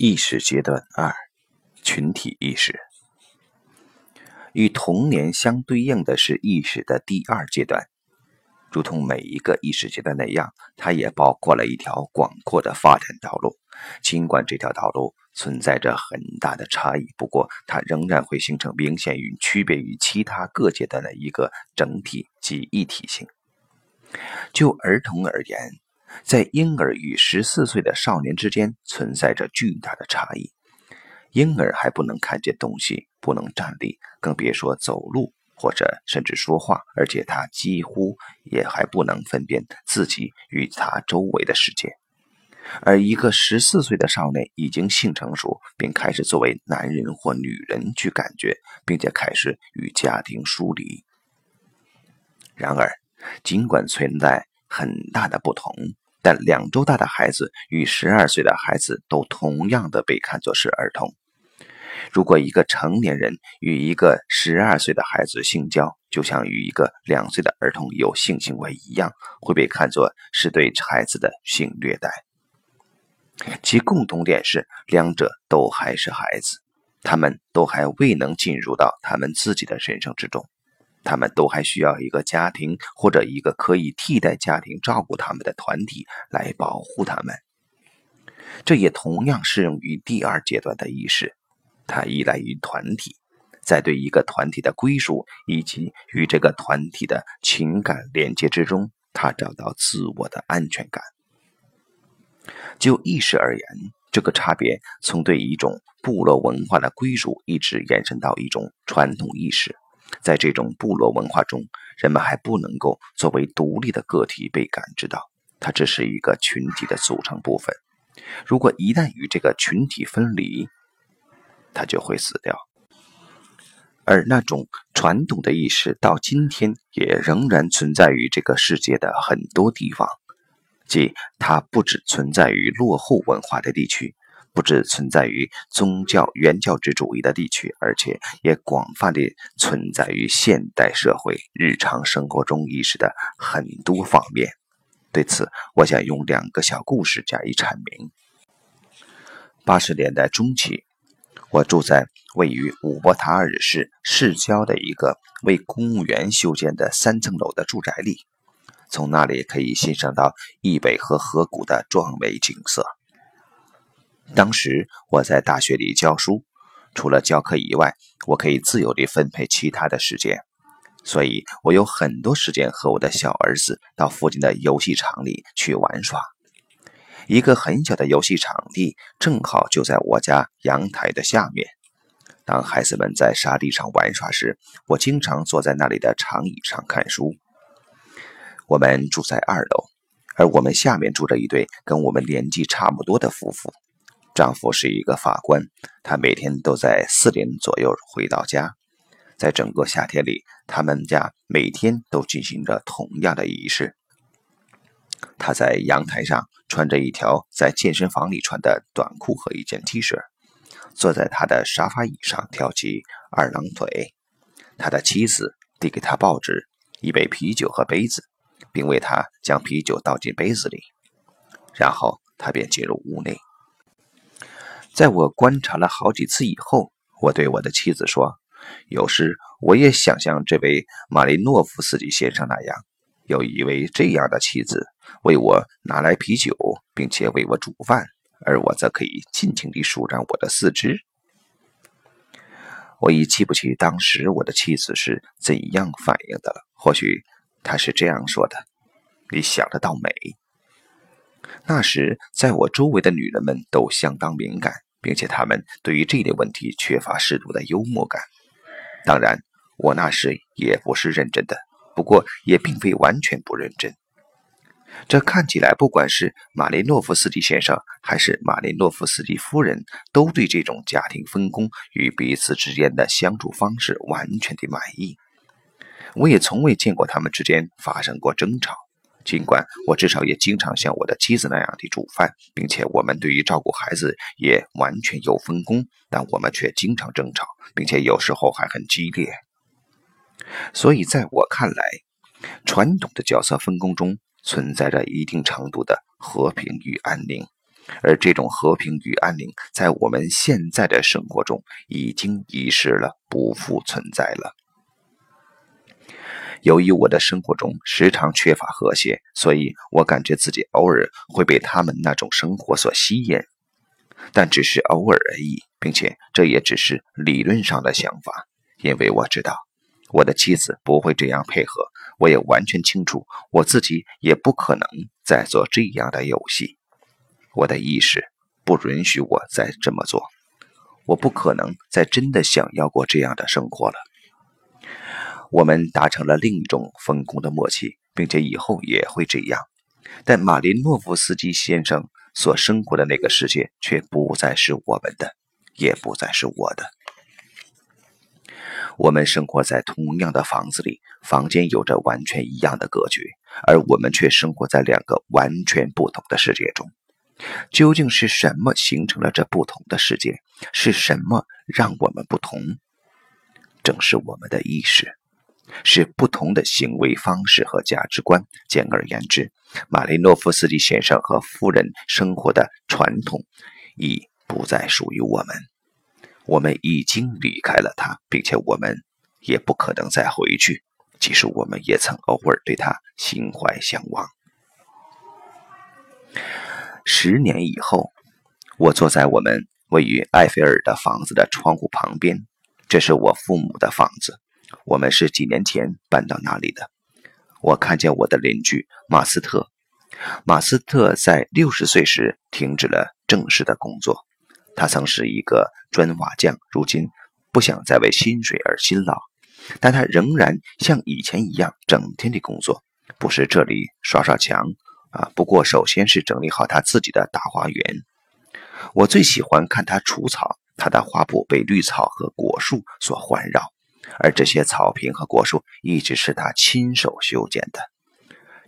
意识阶段二：群体意识。与童年相对应的是意识的第二阶段。如同每一个意识阶段那样，它也包括了一条广阔的发展道路。尽管这条道路存在着很大的差异，不过它仍然会形成明显与区别于其他各阶段的一个整体及一体性。就儿童而言，在婴儿与十四岁的少年之间存在着巨大的差异。婴儿还不能看见东西，不能站立，更别说走路或者甚至说话，而且他几乎也还不能分辨自己与他周围的世界。而一个十四岁的少年已经性成熟，并开始作为男人或女人去感觉，并且开始与家庭疏离。然而，尽管存在很大的不同，但两周大的孩子与十二岁的孩子都同样的被看作是儿童。如果一个成年人与一个十二岁的孩子性交，就像与一个两岁的儿童有性行为一样，会被看作是对孩子的性虐待。其共同点是，两者都还是孩子，他们都还未能进入到他们自己的人生之中，他们都还需要一个家庭或者一个可以替代家庭照顾他们的团体来保护他们。这也同样适用于第二阶段的意识，它依赖于团体，在对一个团体的归属以及与这个团体的情感连接之中，他找到自我的安全感。就意识而言，这个差别从对一种部落文化的归属，一直延伸到一种传统意识。在这种部落文化中，人们还不能够作为独立的个体被感知到，它只是一个群体的组成部分。如果一旦与这个群体分离，它就会死掉。而那种传统的意识，到今天也仍然存在于这个世界的很多地方。即它不只存在于落后文化的地区，不只存在于宗教原教旨主义的地区，而且也广泛地存在于现代社会日常生活中意识的很多方面。对此，我想用两个小故事加以阐明。八十年代中期，我住在位于乌波塔尔市市郊的一个为公务员修建的三层楼的住宅里。从那里可以欣赏到易北河河谷的壮美景色。当时我在大学里教书，除了教课以外，我可以自由地分配其他的时间，所以我有很多时间和我的小儿子到附近的游戏场里去玩耍。一个很小的游戏场地正好就在我家阳台的下面。当孩子们在沙地上玩耍时，我经常坐在那里的长椅上看书。我们住在二楼，而我们下面住着一对跟我们年纪差不多的夫妇。丈夫是一个法官，他每天都在四点左右回到家。在整个夏天里，他们家每天都进行着同样的仪式。他在阳台上穿着一条在健身房里穿的短裤和一件 T 恤，坐在他的沙发椅上跳起二郎腿。他的妻子递给他报纸、一杯啤酒和杯子。并为他将啤酒倒进杯子里，然后他便进入屋内。在我观察了好几次以后，我对我的妻子说：“有时我也想像这位马林诺夫斯基先生那样，有一位这样的妻子，为我拿来啤酒，并且为我煮饭，而我则可以尽情地舒展我的四肢。”我已记不起当时我的妻子是怎样反应的了，或许。她是这样说的：“你想得到美。”那时，在我周围的女人们都相当敏感，并且他们对于这类问题缺乏适度的幽默感。当然，我那时也不是认真的，不过也并非完全不认真。这看起来，不管是马林诺夫斯基先生还是马林诺夫斯基夫人，都对这种家庭分工与彼此之间的相处方式完全的满意。我也从未见过他们之间发生过争吵，尽管我至少也经常像我的妻子那样的煮饭，并且我们对于照顾孩子也完全有分工，但我们却经常争吵，并且有时候还很激烈。所以，在我看来，传统的角色分工中存在着一定程度的和平与安宁，而这种和平与安宁，在我们现在的生活中已经遗失了，不复存在了。由于我的生活中时常缺乏和谐，所以我感觉自己偶尔会被他们那种生活所吸引，但只是偶尔而已，并且这也只是理论上的想法，因为我知道我的妻子不会这样配合，我也完全清楚我自己也不可能再做这样的游戏。我的意识不允许我再这么做，我不可能再真的想要过这样的生活了。我们达成了另一种分工的默契，并且以后也会这样。但马林诺夫斯基先生所生活的那个世界却不再是我们的，也不再是我的。我们生活在同样的房子里，房间有着完全一样的格局，而我们却生活在两个完全不同的世界中。究竟是什么形成了这不同的世界？是什么让我们不同？正是我们的意识，是不同的行为方式和价值观。简而言之，马林诺夫斯基先生和夫人生活的传统已不再属于我们。我们已经离开了他，并且我们也不可能再回去。即使我们也曾偶尔对他心怀向往。十年以后，我坐在我们位于埃菲尔的房子的窗户旁边。这是我父母的房子，我们是几年前搬到那里的。我看见我的邻居马斯特。马斯特在六十岁时停止了正式的工作。他曾是一个砖瓦匠，如今不想再为薪水而辛劳，但他仍然像以前一样整天的工作，不是这里刷刷墙。啊！不过，首先是整理好他自己的大花园。我最喜欢看他除草，他的花圃被绿草和果树所环绕，而这些草坪和果树一直是他亲手修剪的。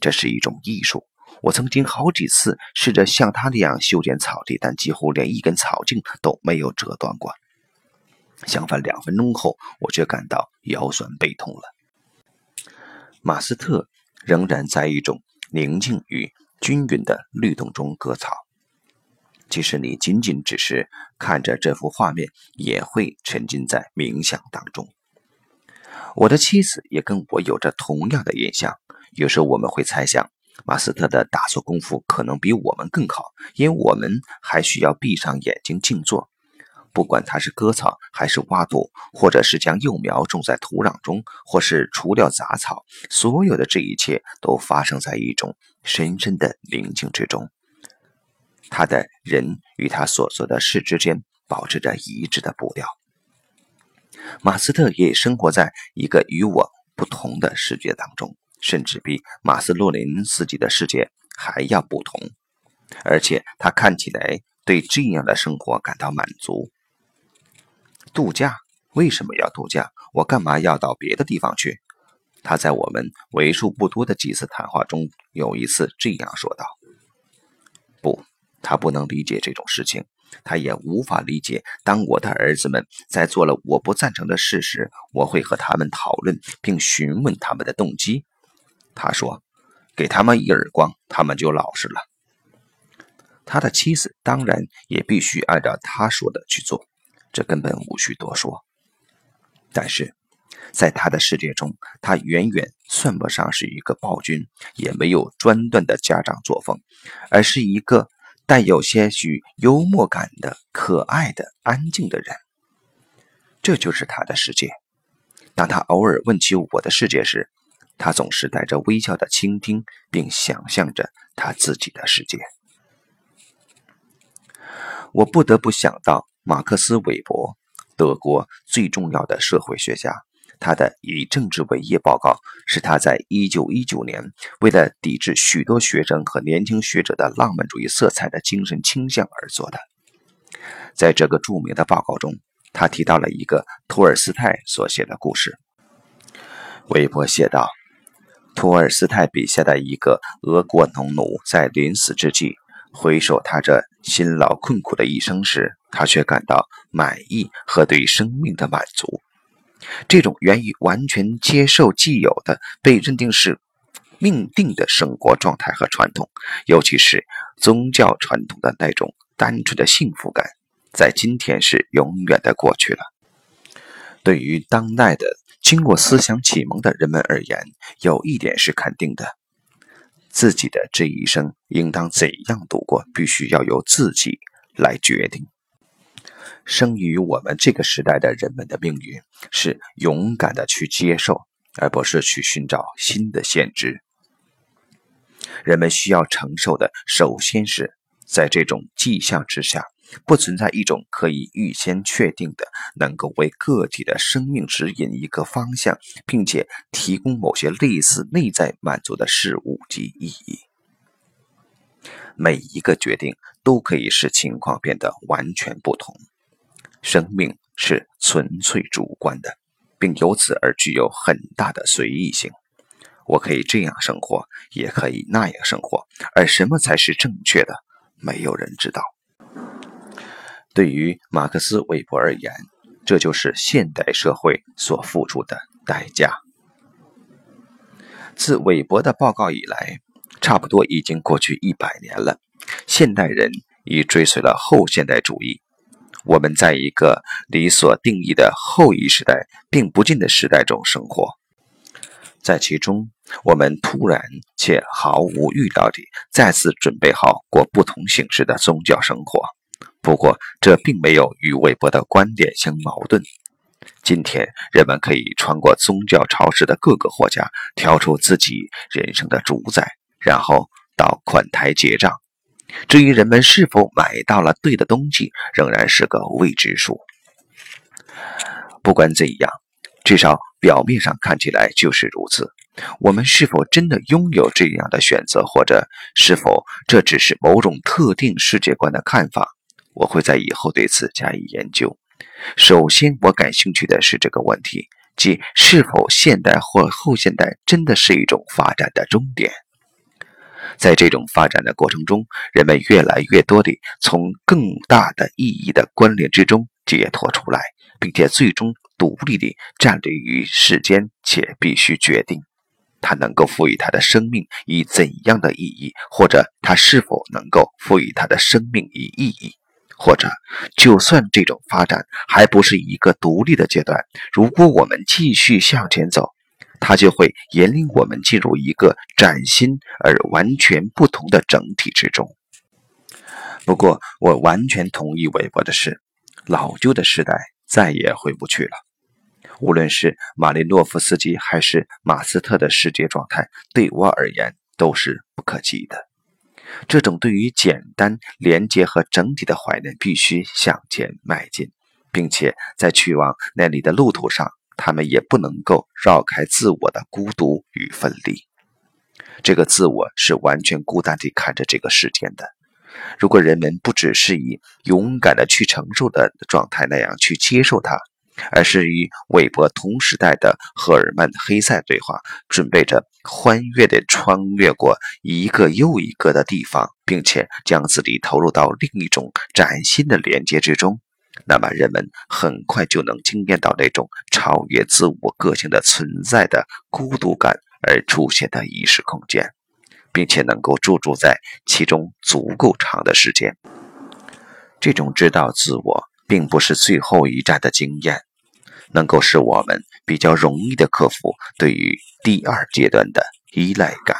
这是一种艺术。我曾经好几次试着像他那样修剪草地，但几乎连一根草茎都没有折断过。相反，两分钟后，我却感到腰酸背痛了。马斯特仍然在一种。宁静与均匀的律动中割草，即使你仅仅只是看着这幅画面，也会沉浸在冥想当中。我的妻子也跟我有着同样的印象。有时候我们会猜想，马斯特的打坐功夫可能比我们更好，因为我们还需要闭上眼睛静坐。不管他是割草，还是挖土，或者是将幼苗种在土壤中，或是除掉杂草，所有的这一切都发生在一种深深的宁静之中。他的人与他所做的事之间保持着一致的步调。马斯特也生活在一个与我不同的世界当中，甚至比马斯洛林斯基的世界还要不同，而且他看起来对这样的生活感到满足。度假为什么要度假？我干嘛要到别的地方去？他在我们为数不多的几次谈话中，有一次这样说道：“不，他不能理解这种事情，他也无法理解。当我的儿子们在做了我不赞成的事时，我会和他们讨论，并询问他们的动机。”他说：“给他们一耳光，他们就老实了。”他的妻子当然也必须按照他说的去做。这根本无需多说，但是，在他的世界中，他远远算不上是一个暴君，也没有专断的家长作风，而是一个带有些许幽默感的可爱的安静的人。这就是他的世界。当他偶尔问起我的世界时，他总是带着微笑的倾听，并想象着他自己的世界。我不得不想到。马克思·韦伯，德国最重要的社会学家，他的《以政治为业》报告是他在1919年为了抵制许多学生和年轻学者的浪漫主义色彩的精神倾向而做的。在这个著名的报告中，他提到了一个托尔斯泰所写的故事。韦伯写道：“托尔斯泰笔下的一个俄国农奴在临死之际。”回首他这辛劳困苦的一生时，他却感到满意和对生命的满足。这种源于完全接受既有的、被认定是命定的生活状态和传统，尤其是宗教传统的那种单纯的幸福感，在今天是永远的过去了。对于当代的经过思想启蒙的人们而言，有一点是肯定的：自己的这一生应当怎样度过，必须要由自己来决定。生于我们这个时代的人们的命运，是勇敢的去接受，而不是去寻找新的限制。人们需要承受的，首先是在这种迹象之下，不存在一种可以预先确定的，能够为个体的生命指引一个方向，并且提供某些类似内在满足的事物及意义。每一个决定都可以使情况变得完全不同。生命是纯粹主观的，并由此而具有很大的随意性。我可以这样生活，也可以那样生活，而什么才是正确的，没有人知道。对于马克思韦伯而言，这就是现代社会所付出的代价。自韦伯的报告以来，差不多已经过去一百年了。现代人已追随了后现代主义。我们在一个离所定义的后一时代并不近的时代中生活，在其中，我们突然且毫无预料地再次准备好过不同形式的宗教生活。不过，这并没有与韦伯的观点相矛盾。今天，人们可以穿过宗教超市的各个货架，挑出自己人生的主宰，然后到款台结账。至于人们是否买到了对的东西，仍然是个未知数。不管怎样，至少表面上看起来就是如此。我们是否真的拥有这样的选择，或者是否这只是某种特定世界观的看法？我会在以后对此加以研究。首先，我感兴趣的是这个问题，即是否现代或后现代真的是一种发展的终点。在这种发展的过程中，人们越来越多地从更大的意义的关联之中解脱出来，并且最终独立地站立于世间，且必须决定，他能够赋予他的生命以怎样的意义，或者他是否能够赋予他的生命以意义，或者，就算这种发展还不是一个独立的阶段，如果我们继续向前走。它就会引领我们进入一个崭新而完全不同的整体之中。不过，我完全同意韦伯的是，老旧的时代再也回不去了。无论是马林诺夫斯基还是马斯特的世界状态，对我而言都是不可及的。这种对于简单、连接和整体的怀念，必须向前迈进，并且在去往那里的路途上。他们也不能够绕开自我的孤独与分离。这个自我是完全孤单地看着这个世间的。如果人们不只是以勇敢的去承受的状态那样去接受它，而是与韦伯同时代的赫尔曼·黑塞对话，准备着欢悦地穿越过一个又一个的地方，并且将自己投入到另一种崭新的连接之中。那么，人们很快就能惊艳到那种超越自我个性的存在的孤独感而出现的意识空间，并且能够驻足在其中足够长的时间。这种知道自我并不是最后一站的经验，能够使我们比较容易的克服对于第二阶段的依赖感。